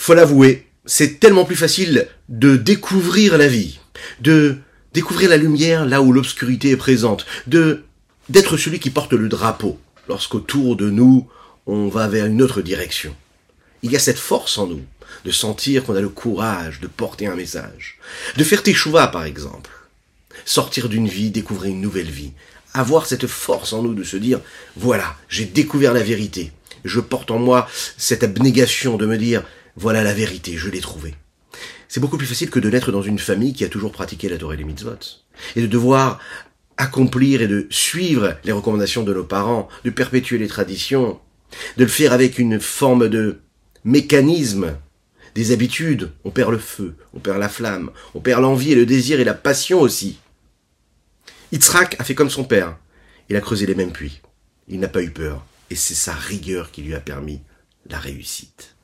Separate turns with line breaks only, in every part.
faut l'avouer, c'est tellement plus facile de découvrir la vie, de découvrir la lumière là où l'obscurité est présente, de d'être celui qui porte le drapeau lorsqu'autour de nous on va vers une autre direction. Il y a cette force en nous de sentir qu'on a le courage de porter un message, de faire teshuva par exemple, sortir d'une vie, découvrir une nouvelle vie, avoir cette force en nous de se dire voilà, j'ai découvert la vérité, je porte en moi cette abnégation de me dire voilà la vérité, je l'ai trouvée. C'est beaucoup plus facile que de naître dans une famille qui a toujours pratiqué la Torah et les mitzvot. Et de devoir accomplir et de suivre les recommandations de nos parents, de perpétuer les traditions, de le faire avec une forme de mécanisme, des habitudes. On perd le feu, on perd la flamme, on perd l'envie et le désir et la passion aussi. Yitzhak a fait comme son père. Il a creusé les mêmes puits. Il n'a pas eu peur. Et c'est sa rigueur qui lui a permis la réussite.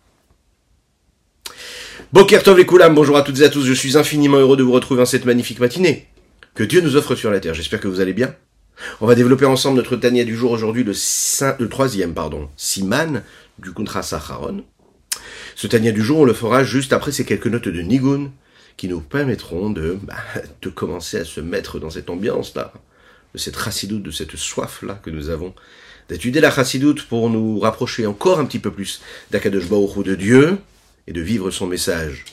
Bokertov et Koulam, bonjour à toutes et à tous, je suis infiniment heureux de vous retrouver en cette magnifique matinée que Dieu nous offre sur la terre. J'espère que vous allez bien. On va développer ensemble notre Tania du jour aujourd'hui, le, troisième, pardon, Siman du Kuntra Sacharon. Ce Tania du jour, on le fera juste après ces quelques notes de Nigun qui nous permettront de, bah, commencer à se mettre dans cette ambiance-là, de cette chassidoute, de cette soif-là que nous avons, d'étudier la chassidoute pour nous rapprocher encore un petit peu plus d'Akadosh Baruch de Dieu, et de vivre son message.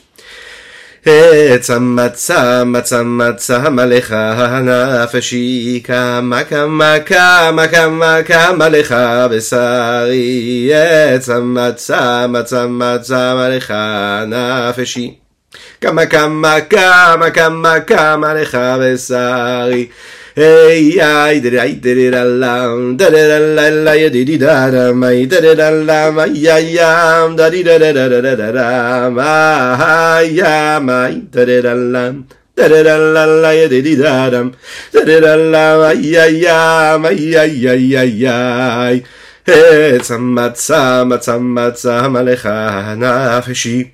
Hey, I did it, I did it, alam, da da da la la, ya did it, da da, my da da da la, my ya yam, da di da da da da da da da, my ya, my da da da la. Da da da la la ya di di da da Da-da-da-la-la-ya-ya-ya-ya-ya-ya. hey, a matzah, matzah, matzah, malecha nafeshi.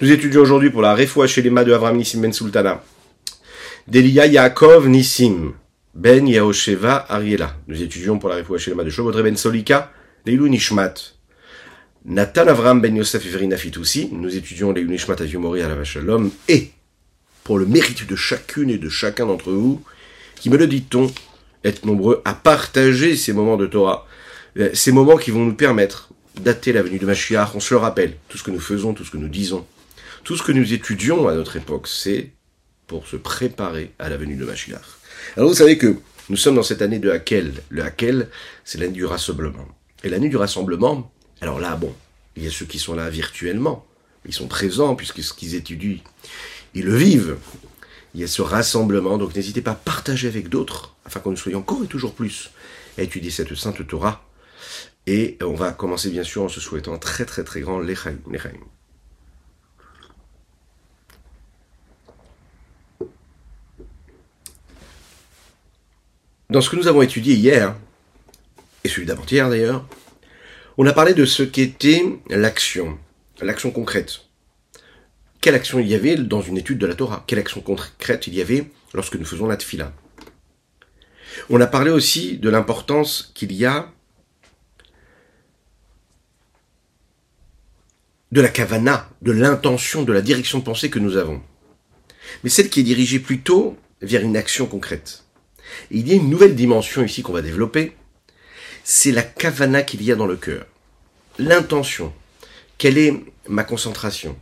Nous étudions aujourd'hui pour la Refoua chez les de Avram Nissim Ben Sultana. Delia Yaakov Nissim Ben Yaosheva Ariela. Nous étudions pour la Refoua chez les de Shobotre Ben Solika. Leilou Nishmat. Nathan Avram Ben Yosef Iverina Fitoussi. Nous étudions Leilou Nishmat Aviumori à la Vachalom. Et, pour le mérite de chacune et de chacun d'entre vous, qui me le dit-on, être nombreux à partager ces moments de Torah euh, ces moments qui vont nous permettre dater la venue de Mashiach, on se le rappelle, tout ce que nous faisons, tout ce que nous disons, tout ce que nous étudions à notre époque, c'est pour se préparer à la venue de Mashiach. Alors vous savez que nous sommes dans cette année de Hakel. Le Hakel, c'est l'année du rassemblement. Et l'année du rassemblement, alors là, bon, il y a ceux qui sont là virtuellement, ils sont présents puisque ce qu'ils étudient, ils le vivent. Il y a ce rassemblement, donc n'hésitez pas à partager avec d'autres, afin qu'on nous soyons encore et toujours plus à étudier cette sainte Torah et on va commencer bien sûr en se souhaitant très très très grand l'Echaim. Dans ce que nous avons étudié hier, et celui d'avant-hier d'ailleurs, on a parlé de ce qu'était l'action, l'action concrète. Quelle action il y avait dans une étude de la Torah? Quelle action concrète il y avait lorsque nous faisons la tfila On a parlé aussi de l'importance qu'il y a de la kavana, de l'intention, de la direction de pensée que nous avons. Mais celle qui est dirigée plutôt vers une action concrète. Il y a une nouvelle dimension ici qu'on va développer, c'est la kavana qu'il y a dans le cœur. L'intention. Quelle est ma concentration?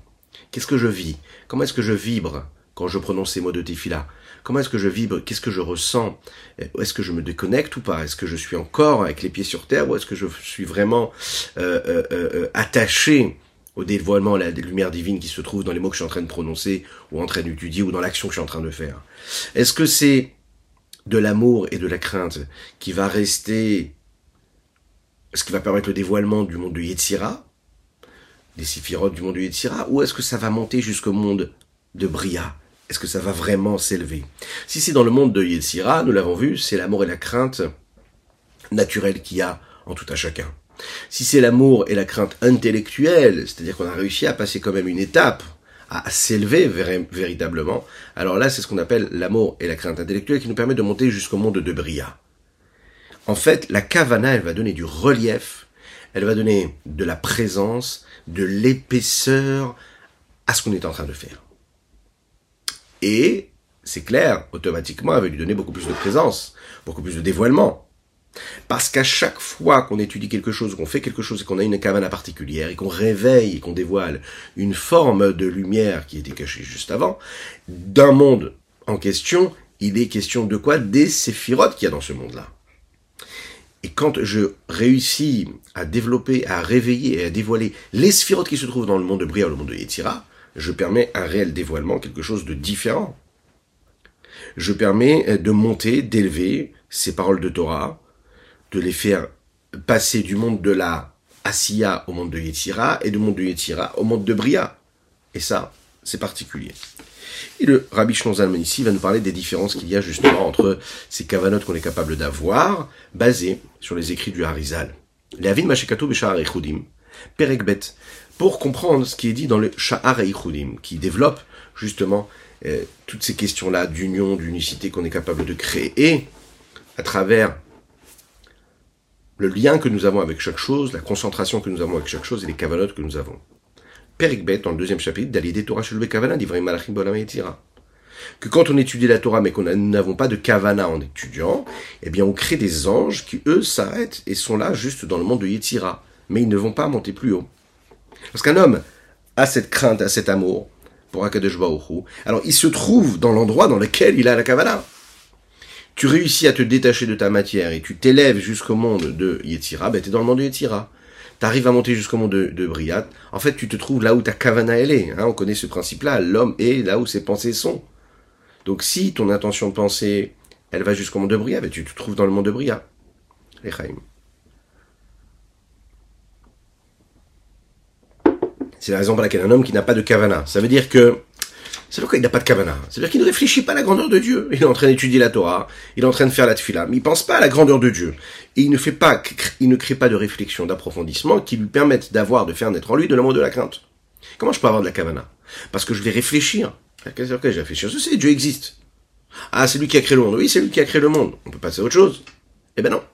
Qu'est-ce que je vis? Comment est-ce que je vibre quand je prononce ces mots de tefila? Comment est-ce que je vibre? Qu'est-ce que je ressens? Est-ce que je me déconnecte ou pas? Est-ce que je suis encore avec les pieds sur terre ou est-ce que je suis vraiment euh, euh, euh, attaché au dévoilement la lumière divine qui se trouve dans les mots que je suis en train de prononcer ou en train d'étudier ou dans l'action que je suis en train de faire? Est-ce que c'est de l'amour et de la crainte qui va rester ce qui va permettre le dévoilement du monde de Yetzira, des séphirotes du monde de Yetzira, ou est-ce que ça va monter jusqu'au monde de Bria, est-ce que ça va vraiment s'élever? Si c'est dans le monde de Yetzira, nous l'avons vu, c'est l'amour et la crainte naturelle qu'il y a en tout à chacun. Si c'est l'amour et la crainte intellectuelle, c'est-à-dire qu'on a réussi à passer quand même une étape, à, s'élever véritablement, alors là c'est ce qu'on appelle l'amour et la crainte intellectuelle qui nous permet de monter jusqu'au monde de Bria. En fait, la kavana, elle va donner du relief, elle va donner de la présence, de l'épaisseur à ce qu'on est en train de faire. Et c'est clair, automatiquement, elle va lui donner beaucoup plus de présence, beaucoup plus de dévoilement. Parce qu'à chaque fois qu'on étudie quelque chose, qu'on fait quelque chose et qu'on a une kavana particulière et qu'on réveille et qu'on dévoile une forme de lumière qui était cachée juste avant, d'un monde en question, il est question de quoi? Des séphirotes qu'il y a dans ce monde-là. Et quand je réussis à développer, à réveiller et à dévoiler les sphirotes qui se trouvent dans le monde de Bria, le monde de Yetzira, je permets un réel dévoilement, quelque chose de différent. Je permets de monter, d'élever ces paroles de Torah, de les faire passer du monde de la Asiya au monde de Yetzira et du monde de Yetzira au monde de Bria. Et ça, c'est particulier. Et le Rabbi Shlonzalman ici va nous parler des différences qu'il y a justement entre ces cavanotes qu'on est capable d'avoir, basées sur les écrits du Harizal. Les Avin Mashekato Beshahar Echudim, Perekbet, pour comprendre ce qui est dit dans le Shahar Echudim, qui développe justement euh, toutes ces questions-là d'union, d'unicité qu'on est capable de créer, à travers le lien que nous avons avec chaque chose, la concentration que nous avons avec chaque chose et les cavanotes que nous avons. Perikbet, dans le deuxième chapitre, d'Alidé Torah Shelbe Kavana, d'Ivrahim Malachim Bolam Que quand on étudie la Torah, mais qu'on n'avons pas de Kavana en étudiant, eh bien, on crée des anges qui, eux, s'arrêtent et sont là juste dans le monde de Yetzira. Mais ils ne vont pas monter plus haut. Parce qu'un homme a cette crainte, a cet amour pour Akadosh alors il se trouve dans l'endroit dans lequel il a la Kavana. Tu réussis à te détacher de ta matière et tu t'élèves jusqu'au monde de Yetzira, ben es dans le monde de Yetzira t'arrives à monter jusqu'au monde de, de en fait, tu te trouves là où ta kavana elle est. Hein, on connaît ce principe-là. L'homme est là où ses pensées sont. Donc, si ton intention de penser, elle va jusqu'au monde de Briat, ben, tu te trouves dans le monde de Briat. C'est la raison pour laquelle un homme qui n'a pas de kavana, ça veut dire que c'est pourquoi il n'a pas de kavana. C'est-à-dire qu'il ne réfléchit pas à la grandeur de Dieu. Il est en train d'étudier la Torah, il est en train de faire la tefila, mais il pense pas à la grandeur de Dieu. Et il ne fait pas, il ne crée pas de réflexion, d'approfondissement qui lui permettent d'avoir, de faire naître en lui de l'amour de la crainte. Comment je peux avoir de la kavana Parce que je vais réfléchir. Qu'est-ce que je vais réfléchir? Je sais, Dieu existe. Ah, c'est lui qui a créé le monde. Oui, c'est lui qui a créé le monde. On peut passer à autre chose. Eh ben non.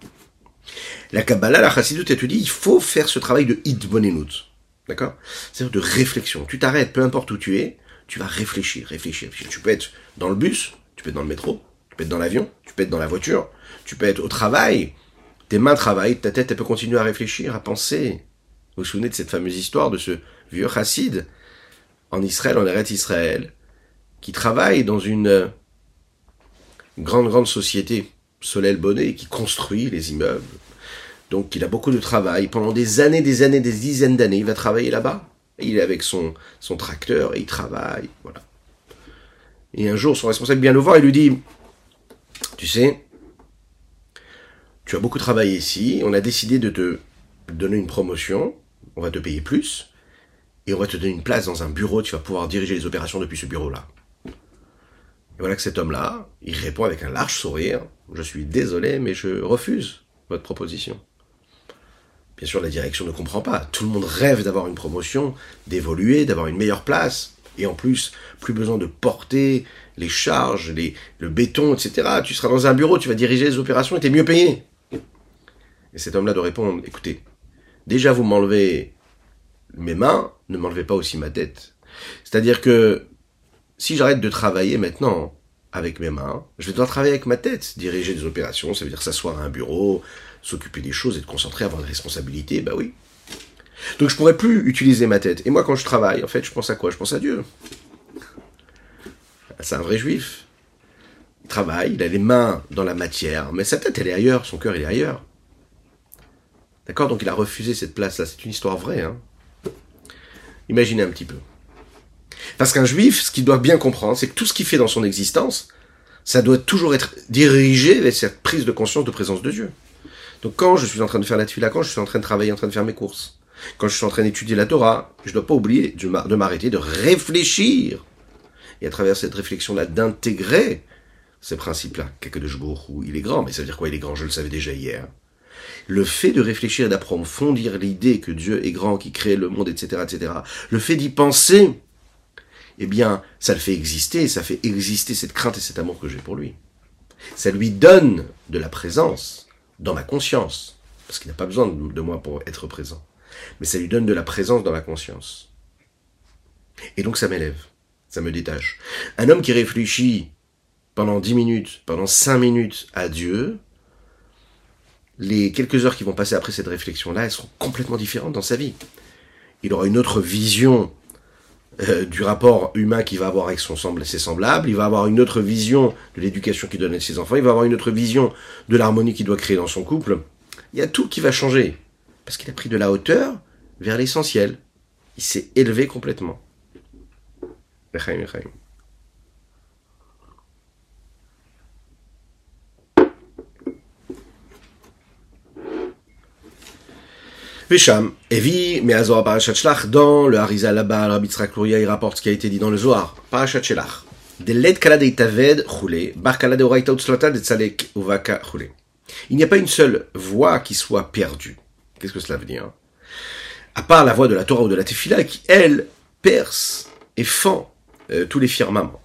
La Kabbalah, la Chassidut, elle te dit, il faut faire ce travail de Hidbonenut. D'accord? C'est-à-dire de réflexion. Tu t'arrêtes, peu importe où tu es, tu vas réfléchir, réfléchir. Tu peux être dans le bus, tu peux être dans le métro, tu peux être dans l'avion, tu peux être dans la voiture, tu peux être au travail. Tes mains travaillent, ta tête, elle peut continuer à réfléchir, à penser. Vous vous souvenez de cette fameuse histoire de ce vieux chassid en Israël, en Eretz Israël, qui travaille dans une grande, grande société, Solel Bonnet, qui construit les immeubles. Donc il a beaucoup de travail. Pendant des années, des années, des dizaines d'années, il va travailler là-bas il est avec son, tracteur et il travaille, voilà. Et un jour, son responsable vient le voir et lui dit, tu sais, tu as beaucoup travaillé ici, on a décidé de te donner une promotion, on va te payer plus, et on va te donner une place dans un bureau, tu vas pouvoir diriger les opérations depuis ce bureau-là. Et voilà que cet homme-là, il répond avec un large sourire, je suis désolé, mais je refuse votre proposition. Bien sûr, la direction ne comprend pas. Tout le monde rêve d'avoir une promotion, d'évoluer, d'avoir une meilleure place. Et en plus, plus besoin de porter les charges, les, le béton, etc. Tu seras dans un bureau, tu vas diriger les opérations et tu es mieux payé. Et cet homme-là de répondre, écoutez, déjà vous m'enlevez mes mains, ne m'enlevez pas aussi ma tête. C'est-à-dire que si j'arrête de travailler maintenant avec mes mains, je vais devoir travailler avec ma tête, diriger des opérations, ça veut dire s'asseoir à un bureau, s'occuper des choses, être concentré, avoir des responsabilités, bah oui. Donc je pourrais plus utiliser ma tête. Et moi, quand je travaille, en fait, je pense à quoi? Je pense à Dieu. C'est un vrai juif. Il travaille, il a les mains dans la matière, mais sa tête, elle est ailleurs, son cœur, il est ailleurs. D'accord? Donc il a refusé cette place-là. C'est une histoire vraie. Hein Imaginez un petit peu. Parce qu'un juif, ce qu'il doit bien comprendre, c'est que tout ce qu'il fait dans son existence, ça doit toujours être dirigé vers cette prise de conscience de présence de Dieu. Donc quand je suis en train de faire la tefila, quand je suis en train de travailler, en train de faire mes courses, quand je suis en train d'étudier la Torah, je ne dois pas oublier de m'arrêter, de réfléchir et à travers cette réflexion-là d'intégrer ces principes-là. de où il est grand, mais ça veut dire quoi il est grand Je le savais déjà hier. Le fait de réfléchir et d'approfondir l'idée que Dieu est grand, qui crée le monde, etc., etc., le fait d'y penser, eh bien, ça le fait exister, ça fait exister cette crainte et cet amour que j'ai pour lui. Ça lui donne de la présence dans ma conscience, parce qu'il n'a pas besoin de moi pour être présent, mais ça lui donne de la présence dans ma conscience. Et donc ça m'élève, ça me détache. Un homme qui réfléchit pendant dix minutes, pendant cinq minutes à Dieu, les quelques heures qui vont passer après cette réflexion-là, elles seront complètement différentes dans sa vie. Il aura une autre vision euh, du rapport humain qu'il va avoir avec son semble, ses semblables, il va avoir une autre vision de l'éducation qu'il donne à ses enfants, il va avoir une autre vision de l'harmonie qu'il doit créer dans son couple. Il y a tout qui va changer, parce qu'il a pris de la hauteur vers l'essentiel. Il s'est élevé complètement. Vesham, Evi, Meazor Parashat Shlach, dans le Harizal là-bas, Rabbi il rapporte ce qui a été dit dans le Zohar. Parashat chule. Il n'y a pas une seule voix qui soit perdue. Qu'est-ce que cela veut dire? À part la voix de la Torah ou de la Tefila qui, elle, perce et fend euh, tous les firmaments.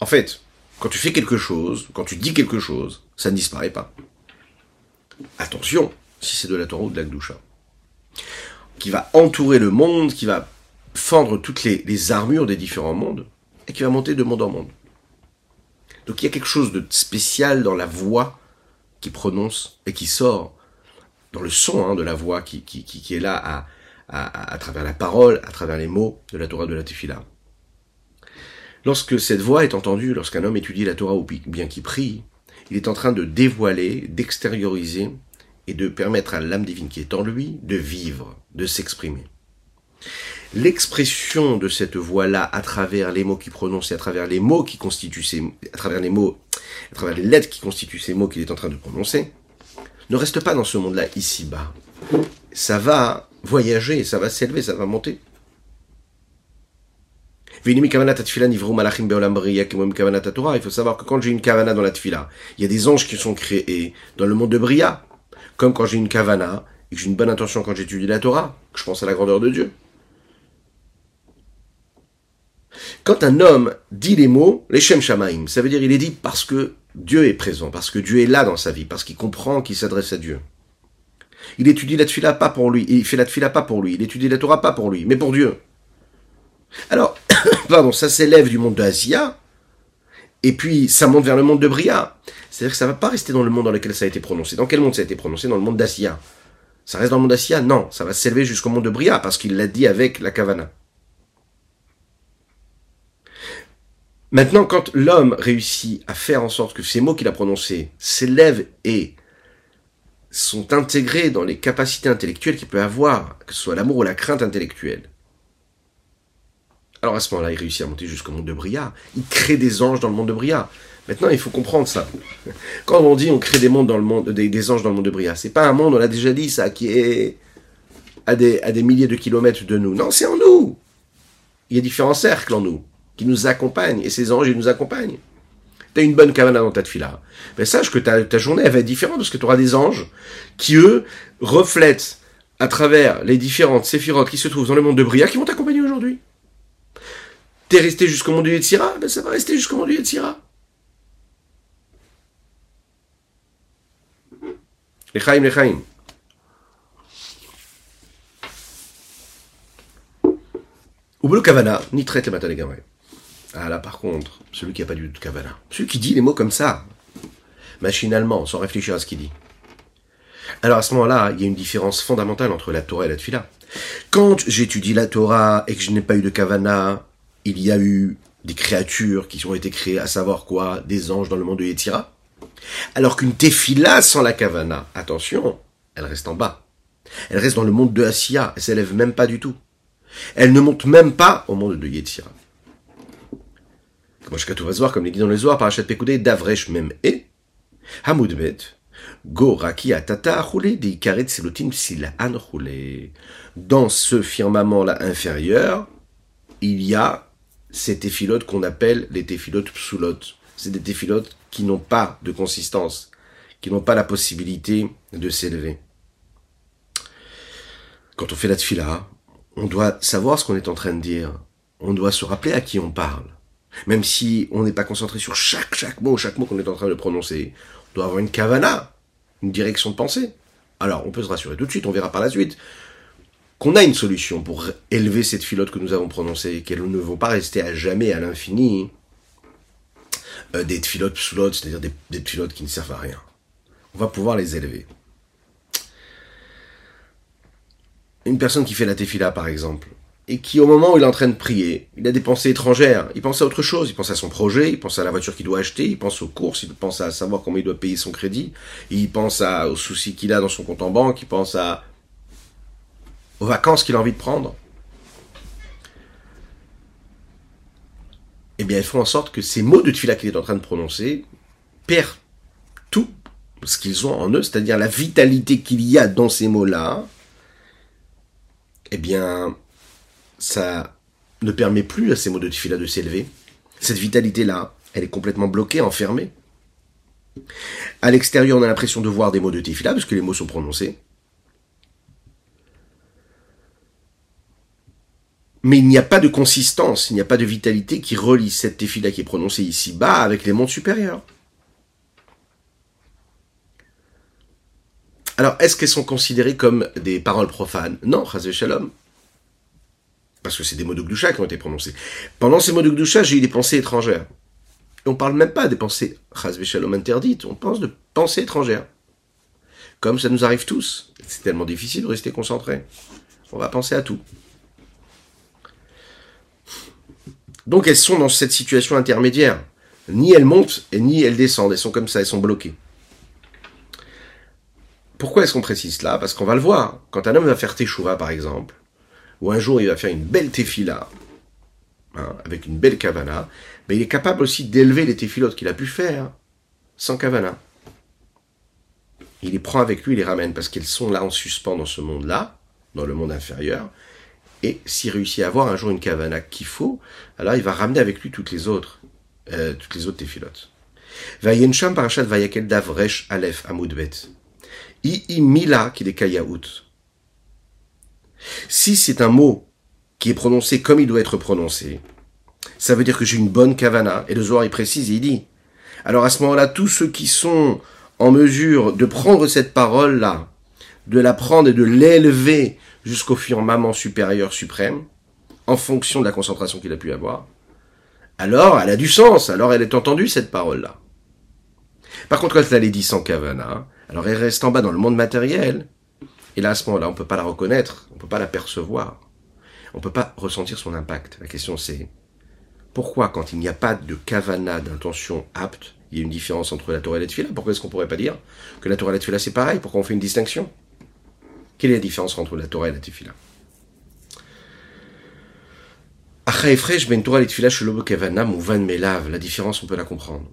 En fait, quand tu fais quelque chose, quand tu dis quelque chose, ça ne disparaît pas. Attention, si c'est de la Torah ou de la Gdusha, qui va entourer le monde, qui va fendre toutes les, armures des différents mondes, et qui va monter de monde en monde. Donc il y a quelque chose de spécial dans la voix qui prononce et qui sort, dans le son hein, de la voix qui, qui, est là à, à, travers la parole, à travers les mots de la Torah de la Tefillah. Lorsque cette voix est entendue, lorsqu'un homme étudie la Torah ou bien qu'il prie, il est en train de dévoiler, d'extérioriser et de permettre à l'âme divine qui est en lui de vivre, de s'exprimer. L'expression de cette voix-là à travers les mots qu'il prononce et à travers les mots qui constituent à travers les mots, à travers les lettres qui constituent ces mots qu'il est en train de prononcer, ne reste pas dans ce monde-là ici-bas. Ça va voyager, ça va s'élever, ça va monter. Il faut savoir que quand j'ai une kavana dans la tfila, il y a des anges qui sont créés dans le monde de Bria. Comme quand j'ai une kavana, et que j'ai une bonne intention quand j'étudie la Torah, que je pense à la grandeur de Dieu. Quand un homme dit les mots, les Shem Shamaim, ça veut dire il est dit parce que Dieu est présent, parce que Dieu est là dans sa vie, parce qu'il comprend qu'il s'adresse à Dieu. Il étudie la tfila pas pour lui, il fait la tfila pas pour lui, il étudie la Torah pas pour lui, mais pour Dieu. Alors, pardon, ça s'élève du monde de Asia, et puis ça monte vers le monde de Bria. C'est-à-dire que ça va pas rester dans le monde dans lequel ça a été prononcé. Dans quel monde ça a été prononcé? Dans le monde d'Asia. Ça reste dans le monde d'Asia Non, ça va s'élever jusqu'au monde de Bria, parce qu'il l'a dit avec la Kavana. Maintenant, quand l'homme réussit à faire en sorte que ces mots qu'il a prononcés s'élèvent et sont intégrés dans les capacités intellectuelles qu'il peut avoir, que ce soit l'amour ou la crainte intellectuelle, alors à ce moment-là, il réussit à monter jusqu'au monde de Bria. Il crée des anges dans le monde de Bria. Maintenant, il faut comprendre ça. Quand on dit on crée des mondes dans le monde, des, anges dans le monde de Bria, c'est pas un monde, on l'a déjà dit ça, qui est à des, milliers de kilomètres de nous. Non, c'est en nous. Il y a différents cercles en nous qui nous accompagnent et ces anges, ils nous accompagnent. Tu as une bonne cabane dans ta fila. Mais sache que ta, journée, elle va être différente parce que tu auras des anges qui, eux, reflètent à travers les différentes séphirotes qui se trouvent dans le monde de Bria qui vont t'accompagner. T'es resté jusqu'au monde du Yetzira, ben ça va rester jusqu'au monde du Yetzira. Lechaim, lechaim. Ou le kavana, ni traite les Ah là par contre, celui qui n'a pas du tout kavana. Celui qui dit les mots comme ça, machinalement, sans réfléchir à ce qu'il dit. Alors à ce moment-là, il y a une différence fondamentale entre la Torah et la Tfila. Quand j'étudie la Torah et que je n'ai pas eu de kavana, il y a eu des créatures qui ont été créées, à savoir quoi? Des anges dans le monde de Yetira. Alors qu'une tefila sans la kavana, attention, elle reste en bas. Elle reste dans le monde de Asiya, elle s'élève même pas du tout. Elle ne monte même pas au monde de Yetira. Comme se voir, comme les dit dans les oirs, par Pekoudé, Davresh même et, Hamoudbet, Go Raki Atata roulé des Karet Selotin an roulé. Dans ce firmament-là inférieur, il y a ces téphilotes qu'on appelle les téphilotes psoulotes. C'est des téphilotes qui n'ont pas de consistance, qui n'ont pas la possibilité de s'élever. Quand on fait la tfila, on doit savoir ce qu'on est en train de dire. On doit se rappeler à qui on parle. Même si on n'est pas concentré sur chaque, chaque mot, chaque mot qu'on est en train de prononcer, on doit avoir une kavana, une direction de pensée. Alors, on peut se rassurer tout de suite, on verra par la suite qu'on a une solution pour élever cette filote que nous avons prononcée, qu'elles ne vont pas rester à jamais à l'infini euh, des filotes psoulotes, c'est-à-dire des, des qui ne servent à rien. On va pouvoir les élever. Une personne qui fait la tefila, par exemple, et qui, au moment où il est en train de prier, il a des pensées étrangères, il pense à autre chose, il pense à son projet, il pense à la voiture qu'il doit acheter, il pense aux courses, il pense à savoir comment il doit payer son crédit, il pense aux soucis qu'il a dans son compte en banque, il pense à aux vacances qu'il a envie de prendre, eh bien, elles font en sorte que ces mots de tefila qu'il est en train de prononcer perdent tout ce qu'ils ont en eux, c'est-à-dire la vitalité qu'il y a dans ces mots-là, eh bien, ça ne permet plus à ces mots de tefila de s'élever. Cette vitalité-là, elle est complètement bloquée, enfermée. À l'extérieur, on a l'impression de voir des mots de tefila, parce que les mots sont prononcés. Mais il n'y a pas de consistance, il n'y a pas de vitalité qui relie cette tefila qui est prononcée ici-bas avec les mondes supérieurs. Alors, est-ce qu'elles sont considérées comme des paroles profanes? Non, Chazé. Parce que c'est des mots de qui ont été prononcés. Pendant ces mots de j'ai eu des pensées étrangères. Et on parle même pas des pensées Chazé interdites, on pense de pensées étrangères. Comme ça nous arrive tous. C'est tellement difficile de rester concentré. On va penser à tout. Donc elles sont dans cette situation intermédiaire. Ni elles montent et ni elles descendent. Elles sont comme ça, elles sont bloquées. Pourquoi est-ce qu'on précise cela? Parce qu'on va le voir. Quand un homme va faire teshuva, par exemple, ou un jour il va faire une belle tefila, hein, avec une belle kavana, mais il est capable aussi d'élever les tefilotes qu'il a pu faire sans kavana. Il les prend avec lui, il les ramène, parce qu'elles sont là en suspens dans ce monde-là, dans le monde inférieur, et s'il réussit à avoir un jour une kavana qu'il faut, alors il va ramener avec lui toutes les autres, euh, toutes les autres téphilotes. Vayensham parashat vayakel davresh alef amudbet. I mila qui est kayaout. Si c'est un mot qui est prononcé comme il doit être prononcé, ça veut dire que j'ai une bonne kavana. Et le Zohar il précise, il dit. Alors à ce moment-là, tous ceux qui sont en mesure de prendre cette parole-là, de la prendre et de l'élever jusqu'au firmament supérieur suprême, en fonction de la concentration qu'il a pu avoir, alors elle a du sens, alors elle est entendue cette parole-là. Par contre, quand elle est dit sans kavana, alors elle reste en bas dans le monde matériel, et là à ce moment-là, on ne peut pas la reconnaître, on ne peut pas la percevoir, on ne peut pas ressentir son impact. La question c'est, pourquoi quand il n'y a pas de kavana d'intention apte, il y a une différence entre la Torah et la Tfila Pourquoi est-ce qu'on pourrait pas dire que la Torah et la Tfila c'est pareil? Pourquoi on fait une distinction? Quelle est la différence entre la Torah et la Tefila? La différence on peut la comprendre.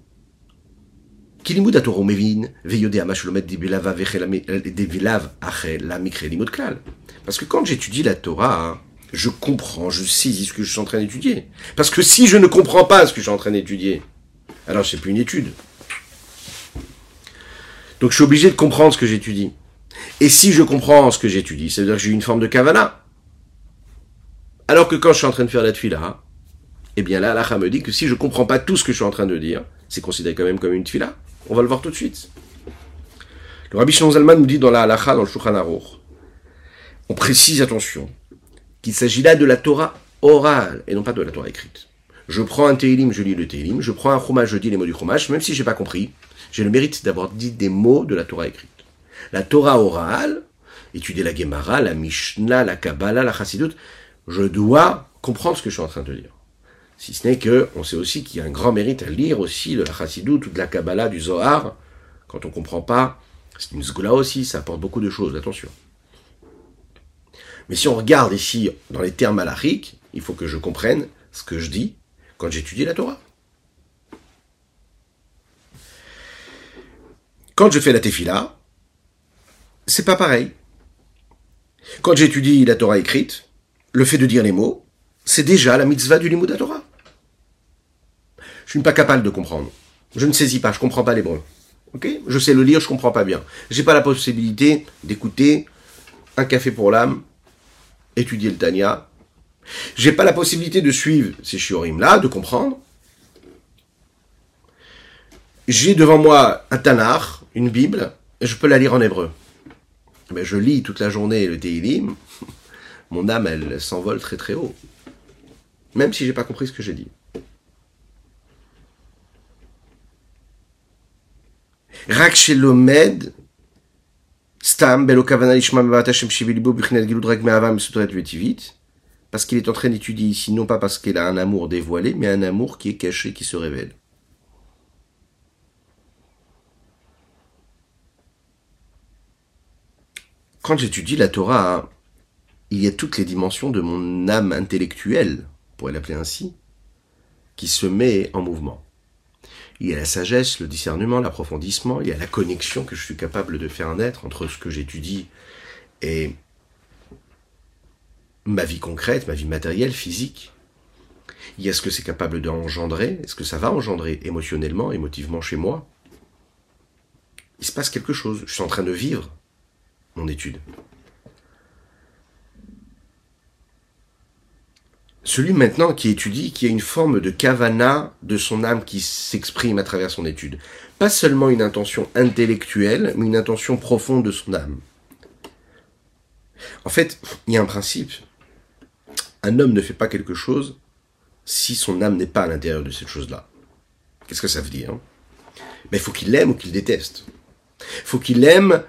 Parce que quand j'étudie la Torah, je comprends, je saisis ce que je suis en train d'étudier. Parce que si je ne comprends pas ce que je suis en train d'étudier, alors c'est plus une étude. Donc je suis obligé de comprendre ce que j'étudie. Et si je comprends ce que j'étudie, ça veut dire que j'ai une forme de kavana. Alors que quand je suis en train de faire la tfila, eh bien là, Allah me dit que si je comprends pas tout ce que je suis en train de dire, c'est considéré quand même comme une tfila. On va le voir tout de suite. Le Rabbi Shimon nous dit dans la halacha, dans le Shulchan on précise, attention, qu'il s'agit là de la Torah orale et non pas de la Torah écrite. Je prends un Teilim, je lis le Teilim, je prends un Chumash, je dis les mots du Chumash, même si j'ai pas compris, j'ai le mérite d'avoir dit des mots de la Torah écrite. La Torah orale, étudier la Gemara, la Mishnah, la Kabbalah, la Chassidut, je dois comprendre ce que je suis en train de dire. Si ce n'est que, on sait aussi qu'il y a un grand mérite à lire aussi de la Chassidut ou de la Kabbalah, du Zohar. Quand on comprend pas, c'est une zgoula aussi, ça apporte beaucoup de choses, attention. Mais si on regarde ici dans les termes malachiques, il faut que je comprenne ce que je dis quand j'étudie la Torah. Quand je fais la tefila, c'est pas pareil. Quand j'étudie la Torah écrite, le fait de dire les mots, c'est déjà la mitzvah du limud Torah. Je suis pas capable de comprendre. Je ne saisis pas, je comprends pas l'hébreu. Je sais le lire, je comprends pas bien. J'ai pas la possibilité d'écouter un café pour l'âme, étudier le Tanya. J'ai pas la possibilité de suivre ces shiorim là, de comprendre. J'ai devant moi un Tanakh, une Bible, et je peux la lire en hébreu ben je lis toute la journée le Tehillim, mon âme, elle s'envole très très haut. Même si j'ai pas compris ce que j'ai dit. Rakshelomed, Stam, Parce qu'il est en train d'étudier ici, non pas parce qu'il a un amour dévoilé, mais un amour qui est caché, qui se révèle. Quand j'étudie la Torah, il y a toutes les dimensions de mon âme intellectuelle, pour l'appeler ainsi, qui se met en mouvement. Il y a la sagesse, le discernement, l'approfondissement, il y a la connexion que je suis capable de faire naître entre ce que j'étudie et ma vie concrète, ma vie matérielle, physique. Il y a ce que c'est capable d'engendrer, est-ce que ça va engendrer émotionnellement, émotivement chez moi? Il se passe quelque chose, je suis en train de vivre mon étude. Celui maintenant qui étudie, qui a une forme de kavana de son âme qui s'exprime à travers son étude. Pas seulement une intention intellectuelle, mais une intention profonde de son âme. En fait, il y a un principe. Un homme ne fait pas quelque chose si son âme n'est pas à l'intérieur de cette chose-là. Qu'est-ce que ça veut dire Mais il faut qu'il l'aime ou qu'il déteste. Il faut qu'il aime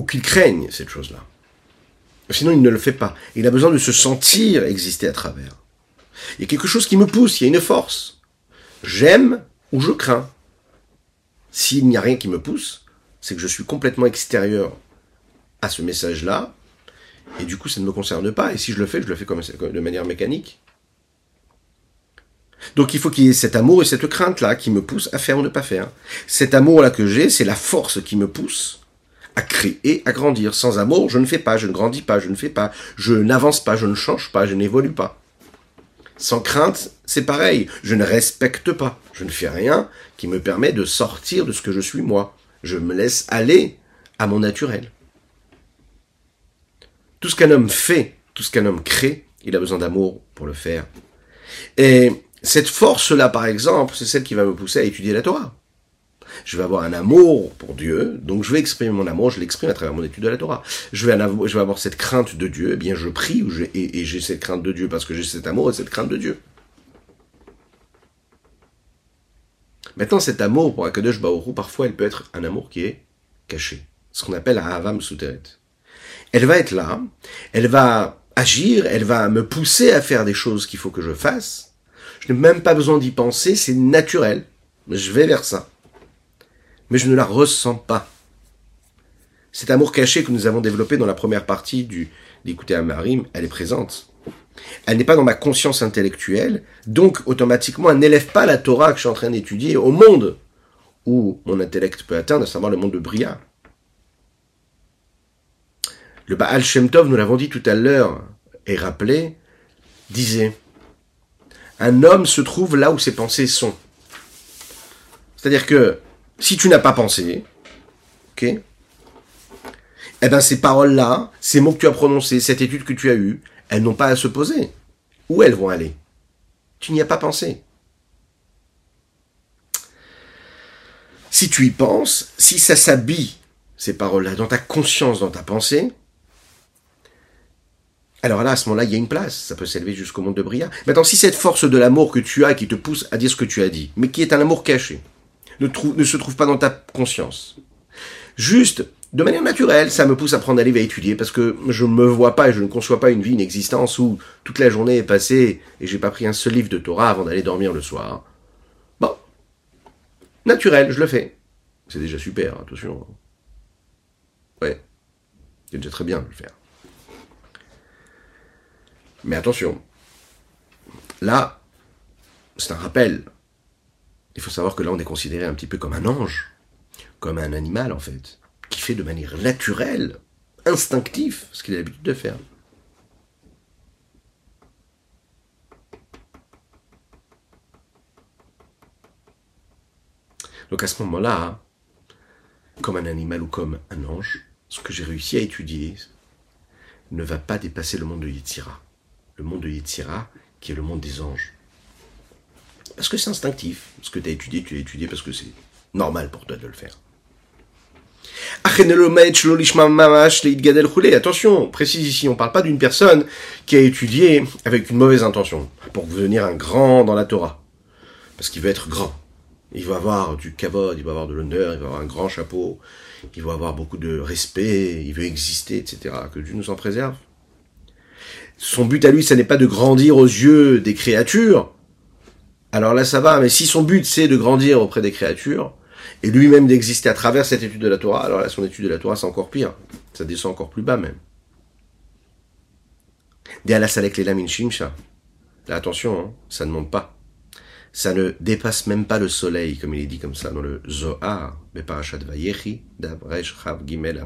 ou qu'il craigne cette chose-là. Sinon, il ne le fait pas. Il a besoin de se sentir exister à travers. Il y a quelque chose qui me pousse, il y a une force. J'aime ou je crains. S'il n'y a rien qui me pousse, c'est que je suis complètement extérieur à ce message-là, et du coup, ça ne me concerne pas. Et si je le fais, je le fais comme, de manière mécanique. Donc il faut qu'il y ait cet amour et cette crainte-là qui me pousse à faire ou ne pas faire. Cet amour-là que j'ai, c'est la force qui me pousse à créer, à grandir. Sans amour, je ne fais pas, je ne grandis pas, je ne fais pas, je n'avance pas, je ne change pas, je n'évolue pas. Sans crainte, c'est pareil, je ne respecte pas, je ne fais rien qui me permet de sortir de ce que je suis moi. Je me laisse aller à mon naturel. Tout ce qu'un homme fait, tout ce qu'un homme crée, il a besoin d'amour pour le faire. Et cette force-là, par exemple, c'est celle qui va me pousser à étudier la Torah je vais avoir un amour pour Dieu, donc je vais exprimer mon amour, je l'exprime à travers mon étude de la Torah. Je vais, avoir, cette crainte de Dieu, eh bien je prie et, j'ai cette crainte de Dieu parce que j'ai cet amour et cette crainte de Dieu. Maintenant, cet amour pour Akadosh Baoru, parfois, elle peut être un amour qui est caché, ce qu'on appelle Ahavam Souteret. Elle va être là, elle va agir, elle va me pousser à faire des choses qu'il faut que je fasse. Je n'ai même pas besoin d'y penser, c'est naturel. Je vais vers ça mais je ne la ressens pas. Cet amour caché que nous avons développé dans la première partie du d'écouter à Marim, elle est présente. Elle n'est pas dans ma conscience intellectuelle, donc automatiquement elle n'élève pas la Torah que je suis en train d'étudier au monde où mon intellect peut atteindre, à savoir le monde de Bria. Le Baal Shem Tov, nous l'avons dit tout à l'heure et rappelé, disait Un homme se trouve là où ses pensées sont. C'est-à-dire que si tu n'as pas pensé, ok Eh bien, ces paroles-là, ces mots que tu as prononcés, cette étude que tu as eue, elles n'ont pas à se poser. Où elles vont aller? Tu n'y as pas pensé. Si tu y penses, si ça s'habille, ces paroles-là, dans ta conscience, dans ta pensée, alors là, à ce moment-là, il y a une place. Ça peut s'élever jusqu'au monde de Bria. Maintenant, si cette force de l'amour que tu as qui te pousse à dire ce que tu as dit, mais qui est un amour caché, ne, se trouve pas dans ta conscience. Juste, de manière naturelle, ça me pousse à prendre un livre à étudier parce que je ne me vois pas et je ne conçois pas une vie, une existence où toute la journée est passée et j'ai pas pris un seul livre de Torah avant d'aller dormir le soir. Bon. Naturel, je le fais. C'est déjà super, attention. Ouais. C'est déjà très bien de le faire. Mais attention. Là, c'est un rappel. Il faut savoir que là, on est considéré un petit peu comme un ange, comme un animal en fait, qui fait de manière naturelle, instinctive, ce qu'il a l'habitude de faire. Donc à ce moment-là, comme un animal ou comme un ange, ce que j'ai réussi à étudier ne va pas dépasser le monde de Yetzira. Le monde de Yetzira, qui est le monde des anges. Parce que c'est instinctif. Ce que tu as étudié, tu l'as étudié parce que c'est normal pour toi de le faire. Attention, précise ici, on ne parle pas d'une personne qui a étudié avec une mauvaise intention, pour devenir un grand dans la Torah. Parce qu'il veut être grand. Il va avoir du kavod, il va avoir de l'honneur, il va avoir un grand chapeau, il va avoir beaucoup de respect, il veut exister, etc. Que Dieu nous en préserve. Son but à lui, ce n'est pas de grandir aux yeux des créatures. Alors là, ça va, mais si son but c'est de grandir auprès des créatures, et lui-même d'exister à travers cette étude de la Torah, alors là, son étude de la Torah, c'est encore pire. Ça descend encore plus bas même. Là, attention, hein, ça ne monte pas. Ça ne dépasse même pas le soleil, comme il est dit comme ça dans le Zohar, Chav Gimel.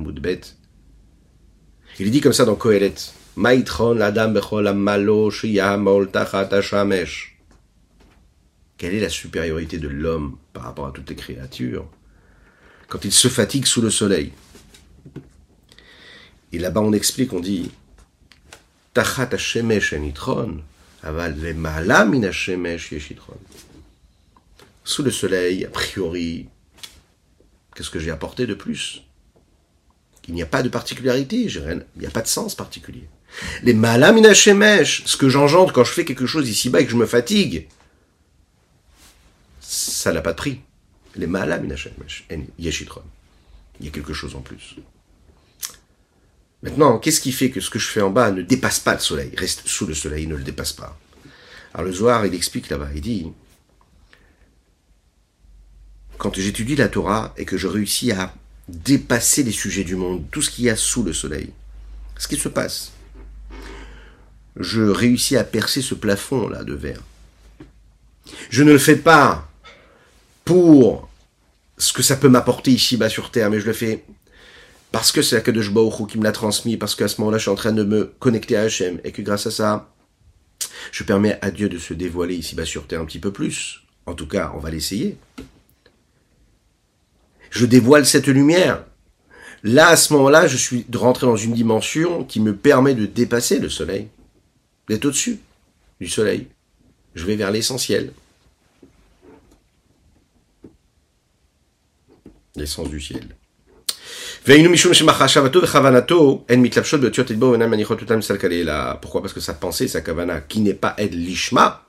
Il est dit comme ça dans Kohelet, Maitron Adam Bechol Amalo Shiyamol Tachat Hashamesh. Quelle est la supériorité de l'homme par rapport à toutes les créatures quand il se fatigue sous le soleil? Et là-bas on explique, on dit Tachat Hashemesh Enitron, Aval Yeshitron. Sous le soleil, a priori, qu'est-ce que j'ai apporté de plus? Il n'y a pas de particularité, il n'y a pas de sens particulier. Les malam Hashemesh, ce que j'engendre quand je fais quelque chose ici-bas et que je me fatigue, ça n'a pas de prix. Les. Il y a quelque chose en plus. Maintenant, qu'est-ce qui fait que ce que je fais en bas ne dépasse pas le soleil, reste sous le soleil, ne le dépasse pas? Alors le Zohar, il explique là-bas, il dit, quand j'étudie la Torah et que je réussis à dépasser les sujets du monde, tout ce qu'il y a sous le soleil, ce qui se passe, je réussis à percer ce plafond là de verre. Je ne le fais pas pour ce que ça peut m'apporter ici-bas sur Terre, mais je le fais parce que c'est Akadosh Baruch qui me l'a transmis, parce qu'à ce moment-là, je suis en train de me connecter à Hachem, et que grâce à ça, je permets à Dieu de se dévoiler ici-bas sur Terre un petit peu plus. En tout cas, on va l'essayer. Je dévoile cette lumière. Là, à ce moment-là, je suis rentré dans une dimension qui me permet de dépasser le soleil, d'être au-dessus du soleil. Je vais vers l'essentiel. L'essence du ciel. Pourquoi? Parce que sa pensée, sa kavana, qui n'est pas elle lishma,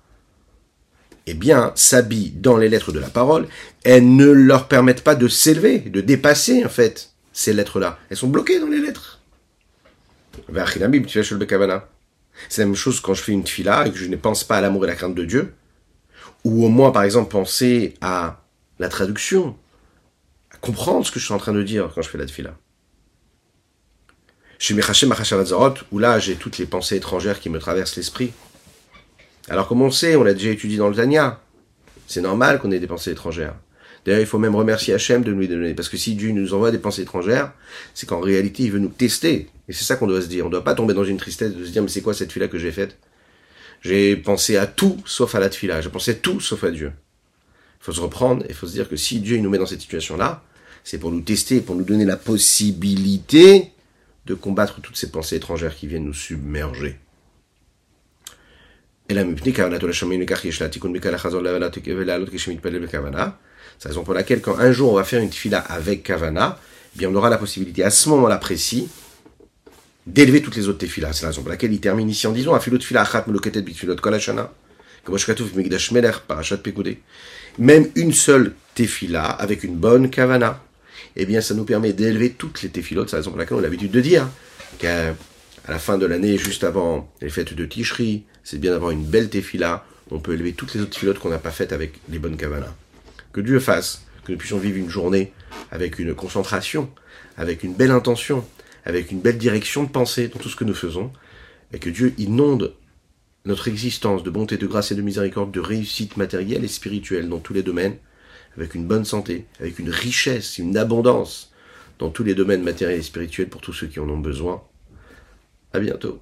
eh bien, s'habille dans les lettres de la parole, elles ne leur permettent pas de s'élever, de dépasser, en fait, ces lettres-là. Elles sont bloquées dans les lettres. C'est la même chose quand je fais une tfila et que je ne pense pas à l'amour et la crainte de Dieu. Ou au moins, par exemple, penser à la traduction, comprendre ce que je suis en train de dire quand je fais la tefila. Chez Mechachem où là j'ai toutes les pensées étrangères qui me traversent l'esprit. Alors comme on sait, on l'a déjà étudié dans le Tanya, c'est normal qu'on ait des pensées étrangères. D'ailleurs, il faut même remercier Hachem de nous les donner. Parce que si Dieu nous envoie des pensées étrangères, c'est qu'en réalité, il veut nous tester. Et c'est ça qu'on doit se dire. On ne doit pas tomber dans une tristesse de se dire, mais c'est quoi cette fila que j'ai faite? J'ai pensé à tout sauf à la fila. J'ai pensé à tout sauf à Dieu. Il faut se reprendre et il faut se dire que si Dieu nous met dans cette situation-là, c'est pour nous tester, pour nous donner la possibilité de combattre toutes ces pensées étrangères qui viennent nous submerger. C'est la raison pour laquelle quand un jour on va faire une fila avec Kavana, eh bien on aura la possibilité à ce moment-là précis d'élever toutes les autres tefilas. C'est la raison pour laquelle il termine ici en disant Afilot fila achat meloketet bitfilot Même une seule tefila avec une bonne kavana eh bien ça nous permet d'élever toutes les téfilotes. C'est la raison pour laquelle on a l'habitude de dire qu'à la fin de l'année, juste avant les fêtes de Tishri, c'est bien d'avoir une belle téfila. On peut élever toutes les autres téfilotes qu'on n'a pas faites avec les bonnes kavanas. Que Dieu fasse que nous puissions vivre une journée avec une concentration, avec une belle intention, avec une belle direction de pensée dans tout ce que nous faisons, et que Dieu inonde notre existence de bonté, de grâce et de miséricorde, de réussite matérielle et spirituelle dans tous les domaines, avec une bonne santé, avec une richesse, une abondance dans tous les domaines matériels et spirituels pour tous ceux qui en ont besoin. À bientôt.